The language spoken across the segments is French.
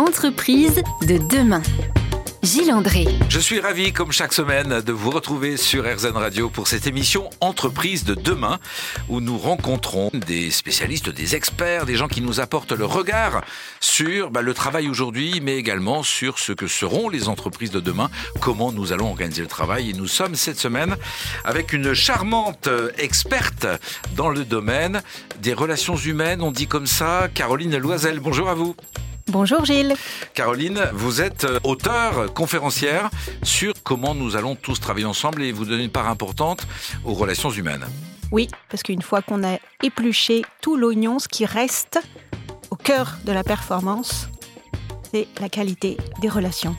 Entreprise de demain. Gilles André. Je suis ravi, comme chaque semaine, de vous retrouver sur RZN Radio pour cette émission Entreprise de demain, où nous rencontrons des spécialistes, des experts, des gens qui nous apportent le regard sur bah, le travail aujourd'hui, mais également sur ce que seront les entreprises de demain, comment nous allons organiser le travail. Et nous sommes cette semaine avec une charmante experte dans le domaine des relations humaines, on dit comme ça, Caroline Loisel. Bonjour à vous. Bonjour Gilles. Caroline, vous êtes euh, auteur, conférencière sur comment nous allons tous travailler ensemble et vous donner une part importante aux relations humaines. Oui, parce qu'une fois qu'on a épluché tout l'oignon, ce qui reste au cœur de la performance, c'est la qualité des relations.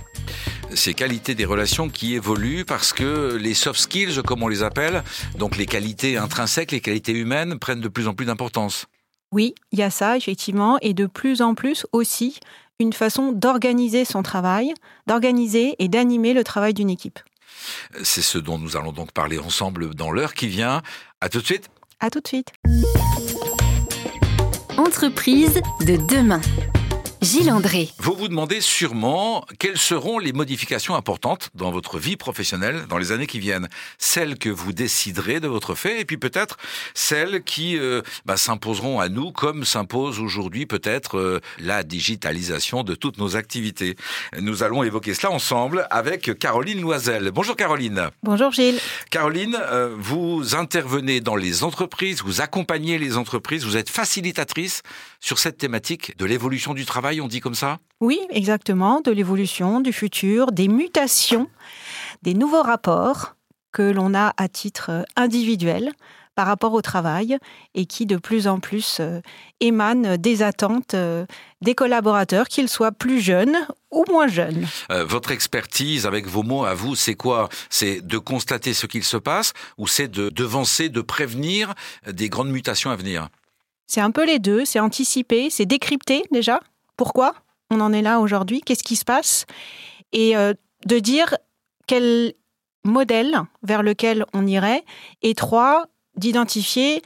Ces qualités des relations qui évoluent parce que les soft skills, comme on les appelle, donc les qualités intrinsèques, les qualités humaines, prennent de plus en plus d'importance. Oui, il y a ça, effectivement, et de plus en plus aussi une façon d'organiser son travail, d'organiser et d'animer le travail d'une équipe. C'est ce dont nous allons donc parler ensemble dans l'heure qui vient. À tout de suite. À tout de suite. Entreprise de demain. Gilles André. Vous vous demandez sûrement quelles seront les modifications importantes dans votre vie professionnelle dans les années qui viennent. Celles que vous déciderez de votre fait et puis peut-être celles qui euh, bah, s'imposeront à nous comme s'impose aujourd'hui peut-être euh, la digitalisation de toutes nos activités. Nous allons évoquer cela ensemble avec Caroline Loisel. Bonjour Caroline. Bonjour Gilles. Caroline, euh, vous intervenez dans les entreprises, vous accompagnez les entreprises, vous êtes facilitatrice sur cette thématique de l'évolution du travail on dit comme ça? Oui, exactement, de l'évolution, du futur, des mutations, des nouveaux rapports que l'on a à titre individuel par rapport au travail et qui de plus en plus euh, émanent des attentes euh, des collaborateurs, qu'ils soient plus jeunes ou moins jeunes. Euh, votre expertise, avec vos mots à vous, c'est quoi? C'est de constater ce qu'il se passe ou c'est de devancer, de prévenir des grandes mutations à venir? C'est un peu les deux, c'est anticiper, c'est décrypter déjà pourquoi on en est là aujourd'hui, qu'est-ce qui se passe, et euh, de dire quel modèle vers lequel on irait, et trois, d'identifier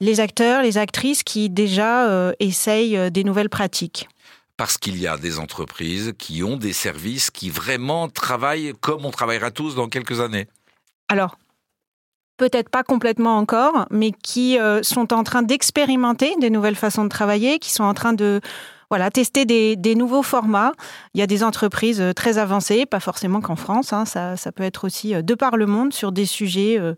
les acteurs, les actrices qui déjà euh, essayent euh, des nouvelles pratiques parce qu'il y a des entreprises qui ont des services qui vraiment travaillent comme on travaillera tous dans quelques années. Alors, peut-être pas complètement encore, mais qui sont en train d'expérimenter des nouvelles façons de travailler, qui sont en train de voilà, tester des, nouveaux formats. Il y a des entreprises euh, très avancées, pas forcément qu'en France, hein. ça, peut être aussi euh, de par le monde sur des sujets euh,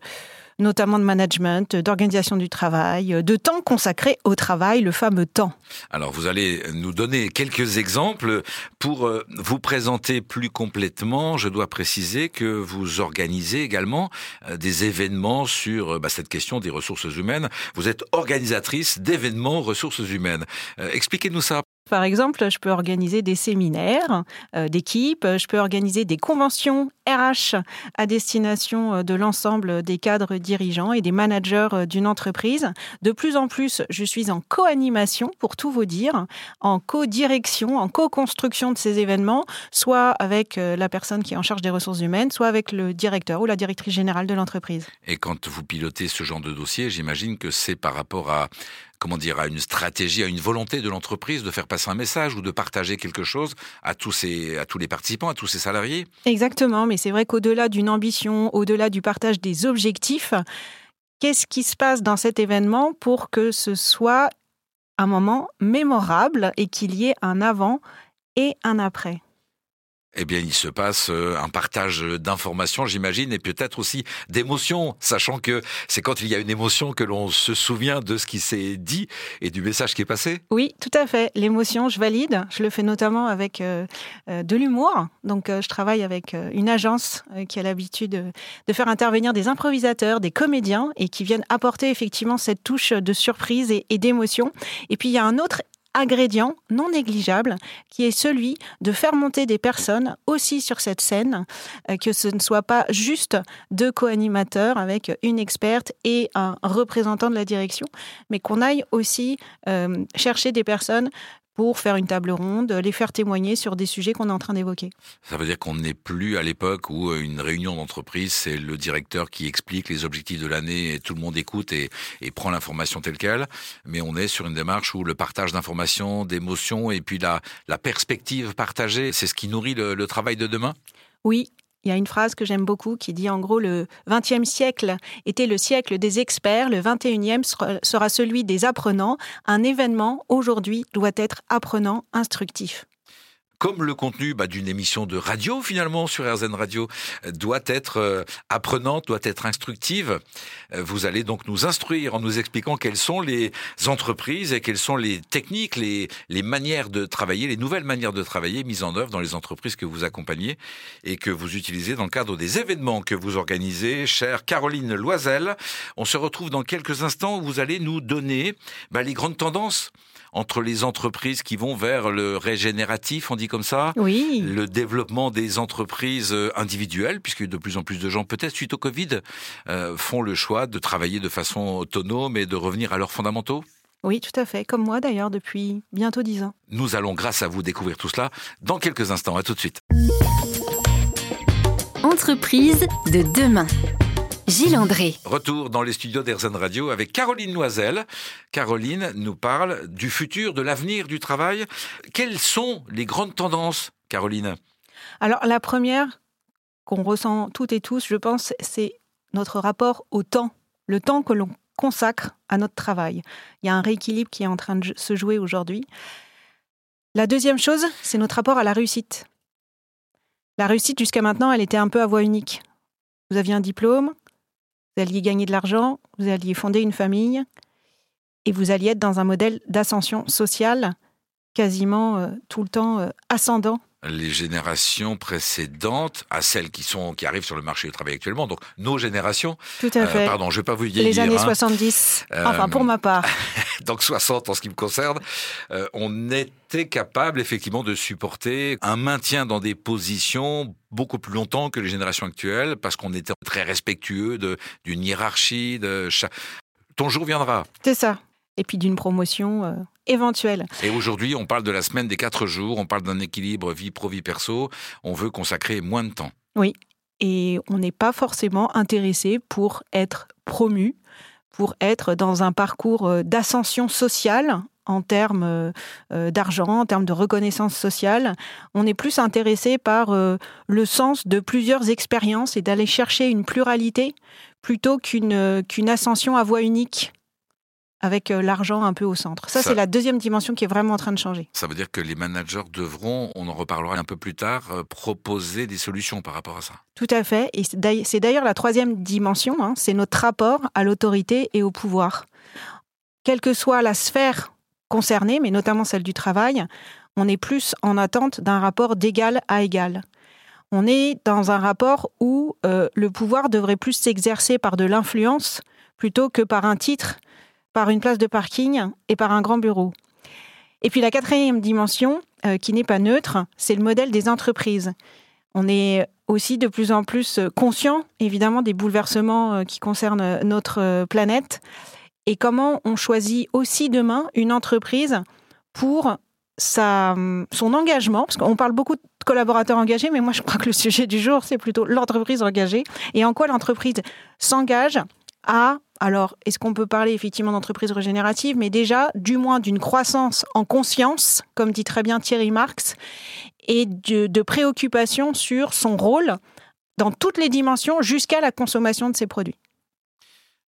notamment de management, d'organisation du travail, de temps consacré au travail, le fameux temps. Alors vous allez nous donner quelques exemples pour vous présenter plus complètement. Je dois préciser que vous organisez également des événements sur bah, cette question des ressources humaines. Vous êtes organisatrice d'événements ressources humaines. Expliquez-nous ça. Par exemple, je peux organiser des séminaires euh, d'équipe, je peux organiser des conventions RH à destination euh, de l'ensemble des cadres dirigeants et des managers euh, d'une entreprise. De plus en plus, je suis en co-animation, pour tout vous dire, en co-direction, en co-construction de ces événements, soit avec la personne qui est en charge des ressources humaines, soit avec le directeur ou la directrice générale de l'entreprise. Et quand vous pilotez ce genre de dossier, j'imagine que c'est par rapport à comment dire, à une stratégie, à une volonté de l'entreprise de faire passer un message ou de partager quelque chose à tous, à tous les participants, à tous ces salariés. Exactement, mais c'est vrai qu'au-delà d'une ambition, au-delà du partage des objectifs, qu'est-ce qui se passe dans cet événement pour que ce soit un moment mémorable et qu'il y ait un avant et un après? Eh bien, il se passe euh, un partage d'informations, j'imagine, et peut-être aussi d'émotions, sachant que c'est quand il y a une émotion que l'on se souvient de ce qui s'est dit et du message qui est passé. Oui, tout à fait. L'émotion, je valide. Je le fais notamment avec euh, euh, de l'humour. Donc, je travaille avec une agence qui a l'habitude de faire intervenir des improvisateurs, des comédiens, et qui viennent apporter effectivement cette touche de surprise et, et d'émotion. Et puis, il y a un autre ingrédient non négligeable qui est celui de faire monter des personnes aussi sur cette scène, euh, que ce ne soit pas juste deux co-animateurs avec une experte et un représentant de la direction, mais qu'on aille aussi euh, chercher des personnes pour faire une table ronde, les faire témoigner sur des sujets qu'on est en train d'évoquer. Ça veut dire qu'on n'est plus à l'époque où euh, une réunion d'entreprise, c'est le directeur qui explique les objectifs de l'année et tout le monde écoute et, et prend l'information telle qu'elle, mais on est sur une démarche où le partage d'informations, d'émotions et puis la, la perspective partagée, c'est ce qui nourrit le, le travail de demain? Oui, il y a une phrase que j'aime beaucoup qui dit en gros le XXe siècle était le siècle des experts, le XXIe sera celui des apprenants. Un événement aujourd'hui doit être apprenant, instructif comme le contenu bah, d'une émission de radio finalement sur RZN Radio doit être euh, apprenante, doit être instructive, euh, vous allez donc nous instruire en nous expliquant quelles sont les entreprises et quelles sont les techniques, les, les manières de travailler, les nouvelles manières de travailler mises en œuvre dans les entreprises que vous accompagnez et que vous utilisez dans le cadre des événements que vous organisez. Chère Caroline Loisel, on se retrouve dans quelques instants où vous allez nous donner bah, les grandes tendances entre les entreprises qui vont vers le régénératif, on dit comme ça, oui. le développement des entreprises euh, individuelles, puisque de plus en plus de gens, peut-être suite au Covid, euh, font le choix de travailler de façon autonome et de revenir à leurs fondamentaux oui, tout à fait, comme moi d'ailleurs depuis bientôt dix ans. Nous allons, grâce à vous, découvrir tout cela dans quelques instants. À tout de suite. Entreprise de demain. Gilles André. Retour dans les studios d'Airzen Radio avec Caroline Noiselle. Caroline nous parle du futur, de l'avenir du travail. Quelles sont les grandes tendances, Caroline? Alors, la première qu'on ressent toutes et tous, je pense, c'est notre rapport au temps, le temps que l'on consacre à notre travail. Il y a un rééquilibre qui est en train de se jouer aujourd'hui. La deuxième chose, c'est notre rapport à la réussite. La réussite, jusqu'à maintenant, elle était un peu à voie unique. Vous aviez un diplôme, vous alliez gagner de l'argent, vous alliez fonder une famille et vous alliez être dans un modèle d'ascension sociale quasiment euh, tout le temps euh, ascendant les générations précédentes à celles qui sont qui arrivent sur le marché du travail actuellement. Donc nos générations. Tout à fait. Euh, pardon, je vais pas vous vieillir. Les années hein. 70. Enfin, pour ma part. donc 60 en ce qui me concerne. Euh, on était capable effectivement de supporter un maintien dans des positions beaucoup plus longtemps que les générations actuelles parce qu'on était très respectueux de d'une hiérarchie. De ton jour viendra. C'est ça et puis d'une promotion euh, éventuelle. Et aujourd'hui, on parle de la semaine des quatre jours, on parle d'un équilibre vie pro-vie perso, on veut consacrer moins de temps. Oui, et on n'est pas forcément intéressé pour être promu, pour être dans un parcours euh, d'ascension sociale en termes euh, d'argent, en termes de reconnaissance sociale. On est plus intéressé par le sens de plusieurs expériences et d'aller chercher une pluralité plutôt qu'une qu'une ascension à voie unique avec euh, l'argent un peu au centre. Ça, c'est la deuxième dimension qui est vraiment en train de changer. Ça veut dire que les managers devront, on en reparlera un peu plus tard, euh, proposer des solutions par rapport à ça. Tout à fait. Et c'est d'ailleurs la troisième dimension, hein, c'est notre rapport à l'autorité et au pouvoir. Quelle que soit la sphère concernée, mais notamment celle du travail, on est plus en attente d'un rapport d'égal à égal. On est dans un rapport où euh, le pouvoir devrait plus s'exercer par de l'influence plutôt que par un titre par une place de parking et par un grand bureau. Et puis la quatrième dimension, euh, qui n'est pas neutre, c'est le modèle des entreprises. On est aussi de plus en plus conscient, évidemment, des bouleversements euh, qui concernent notre euh, planète et comment on choisit aussi demain une entreprise pour sa, son engagement, parce qu'on parle beaucoup de collaborateurs engagés, mais moi je crois que le sujet du jour, c'est plutôt l'entreprise engagée, et en quoi l'entreprise s'engage à alors, est-ce qu'on peut parler effectivement d'entreprise régénérative, mais déjà, du moins d'une croissance en conscience, comme dit très bien Thierry Marx, et de, de préoccupation sur son rôle dans toutes les dimensions jusqu'à la consommation de ses produits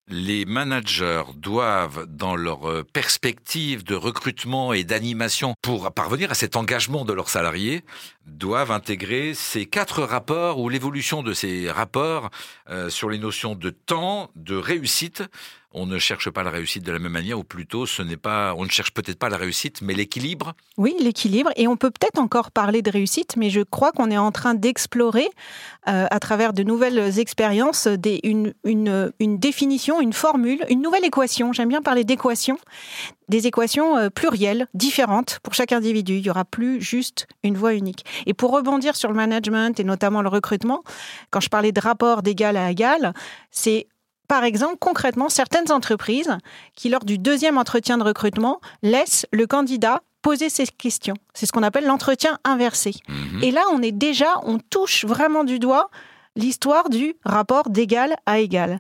les managers doivent, dans leur euh, perspective de recrutement et d'animation pour parvenir à cet engagement de leurs salariés, doivent intégrer ces quatre rapports ou l'évolution de ces rapports euh, sur les notions de temps, de réussite, on ne cherche pas la réussite de la même manière, ou plutôt, ce n'est pas, on ne cherche peut-être pas la réussite, mais l'équilibre. Oui, l'équilibre. Et on peut peut-être encore parler de réussite, mais je crois qu'on est en train d'explorer, euh, à travers de nouvelles expériences, une, une, définition, une formule, une nouvelle équation. J'aime bien parler d'équation, des équations euh, plurielles, différentes pour chaque individu. Il n'y aura plus juste une voie unique. Et pour rebondir sur le management et notamment le recrutement, quand je parlais de rapport d'égal à égal, c'est par exemple, concrètement, certaines entreprises qui, lors du deuxième entretien de recrutement, laissent le candidat poser ces questions. C'est ce qu'on appelle l'entretien inversé. Mhm. Et là, on est déjà, on touche vraiment du doigt l'histoire du rapport d'égal à égal.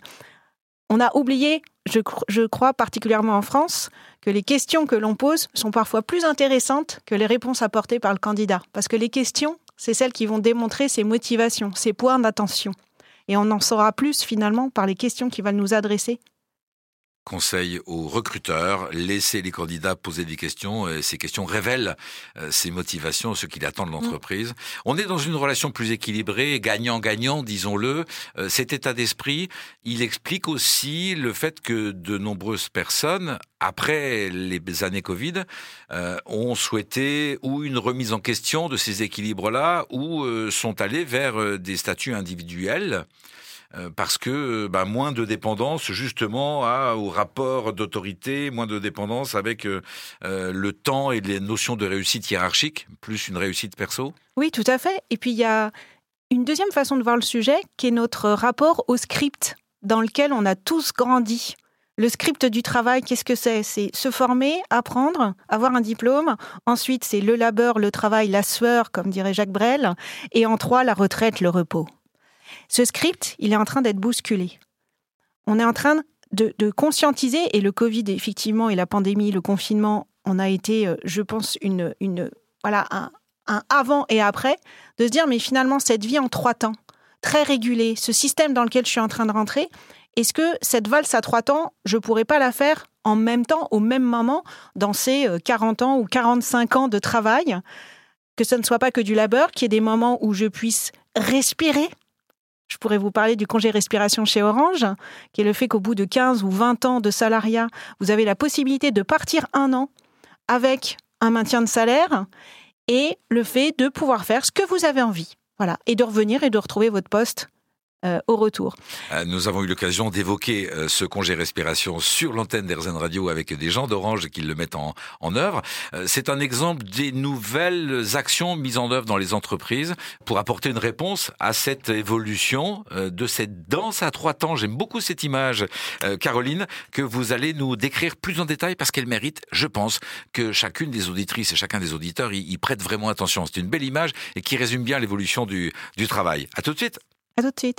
On a oublié, je crois particulièrement en France, que les questions que l'on pose sont parfois plus intéressantes que les réponses apportées par le candidat. Parce que les questions, c'est celles qui vont démontrer ses motivations, ses points d'attention. Et on en saura plus finalement par les questions qu'il va nous adresser. Conseil aux recruteurs, laissez les candidats poser des questions. et Ces questions révèlent euh, ses motivations, ce qu'il attend de l'entreprise. On est dans une relation plus équilibrée, gagnant-gagnant, disons-le. Euh, Cet état d'esprit, il explique aussi le fait que de nombreuses personnes, après les années Covid, euh, ont souhaité ou une remise en question de ces équilibres-là, ou euh, sont allés vers euh, des statuts individuels. Euh, parce que bah, moins de dépendance justement à, au rapport d'autorité, moins de dépendance avec euh, euh, le temps et les notions de réussite hiérarchique, plus une réussite perso. Oui, tout à fait. Et puis il y a une deuxième façon de voir le sujet qui est notre rapport au script dans lequel on a tous grandi. Le script du travail, qu'est-ce que c'est? C'est se former, apprendre, avoir un diplôme. Ensuite, c'est le labeur, le travail, la sueur, comme dirait Jacques Brel. Et en trois, la retraite, le repos. Ce script, il est en train d'être bousculé. On est en train de, conscientiser, et le Covid, effectivement, et la pandémie, le confinement, on a été, euh, je pense, une, voilà, un, avant et après, de se dire, mais finalement, cette vie en trois temps, très régulée, ce système dans lequel je suis en train de rentrer, est-ce que cette valse à trois temps, je pourrais pas la faire en même temps, au même moment, dans ces euh, 40 ans ou 45 ans de travail? Que ce ne soit pas que du labeur, qu'il y ait des moments où je puisse respirer. Je pourrais vous parler du congé respiration chez Orange, qui est le fait qu'au bout de 15 ou 20 ans de salariat, vous avez la possibilité de partir un an avec un maintien de salaire et le fait de pouvoir faire ce que vous avez envie. Voilà. Et de revenir et de retrouver votre poste euh, au retour. Euh, Nous avons eu l'occasion d'évoquer euh, ce congé respiration sur l'antenne d'Airzen Radio avec des gens d'Orange qui le mettent en, en œuvre. C'est un exemple des nouvelles actions mises en œuvre dans les entreprises pour apporter une réponse à cette évolution de cette danse à trois temps. J'aime beaucoup cette image, Caroline, que vous allez nous décrire plus en détail parce qu'elle mérite, je pense, que chacune des auditrices et chacun des auditeurs y, y prête vraiment attention. C'est une belle image et qui résume bien l'évolution du, du travail. À tout de suite. À tout de suite.